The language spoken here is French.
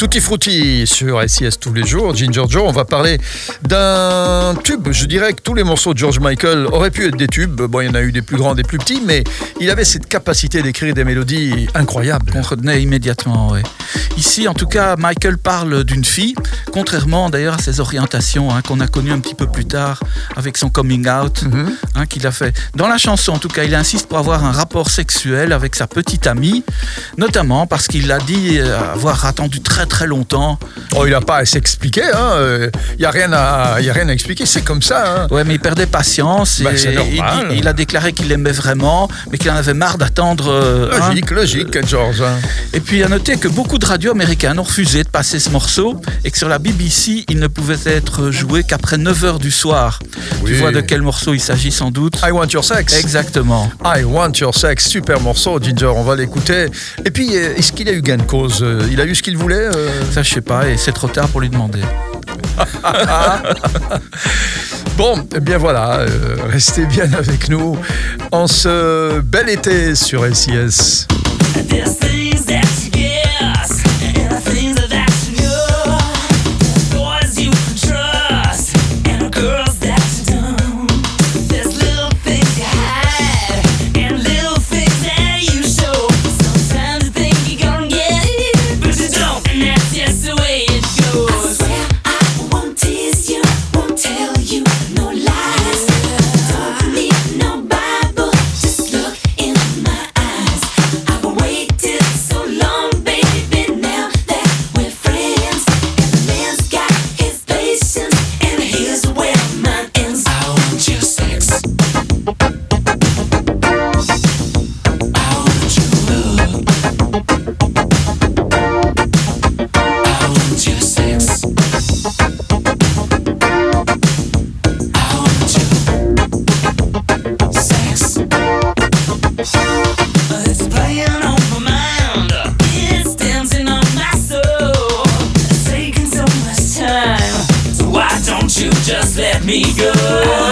Tutti Frutti sur SIS tous les jours, Ginger Joe. On va parler d'un tube. Je dirais que tous les morceaux de George Michael auraient pu être des tubes. Bon, il y en a eu des plus grands, des plus petits, mais il avait cette capacité d'écrire des mélodies incroyables. On retenait immédiatement, oui. Ici, en tout cas, Michael parle d'une fille, contrairement d'ailleurs à ses orientations hein, qu'on a connues un petit peu plus tard avec son coming out Mhm. hein, qu'il a fait. Dans la chanson, en tout cas, il insiste pour avoir un rapport sexuel avec sa petite amie, notamment parce qu'il a dit avoir attendu très très longtemps. Oh, il n'a pas à s'expliquer. hein. Il n'y a, rien à- y a rien à expliquer. C'est comme ça. hein. Ouais, mais il perdait patience et c'est il, a déclaré qu'il l'aimait vraiment, mais qu'il en avait marre d'attendre. euh, hein. Logique, logique, George. hein. Et puis à noter que beaucoup de radios américaines ont refusé de passer ce morceau et que sur la BBC, il ne pouvait être joué qu'après 9h du soir. Oui. Tu vois de quel morceau il s'agit sans doute? I Want Your Sex. Exactement. I Want Your Sex, super morceau, Ginger, on va l'écouter. Et puis, euh, est-ce qu'il a eu gain de cause? Euh, Il a eu ce qu'il voulait euh? Ça, je sais pas, et c'est trop tard pour lui demander. Bon, eh bien voilà, euh, restez bien avec nous en ce bel été sur SIS. me good.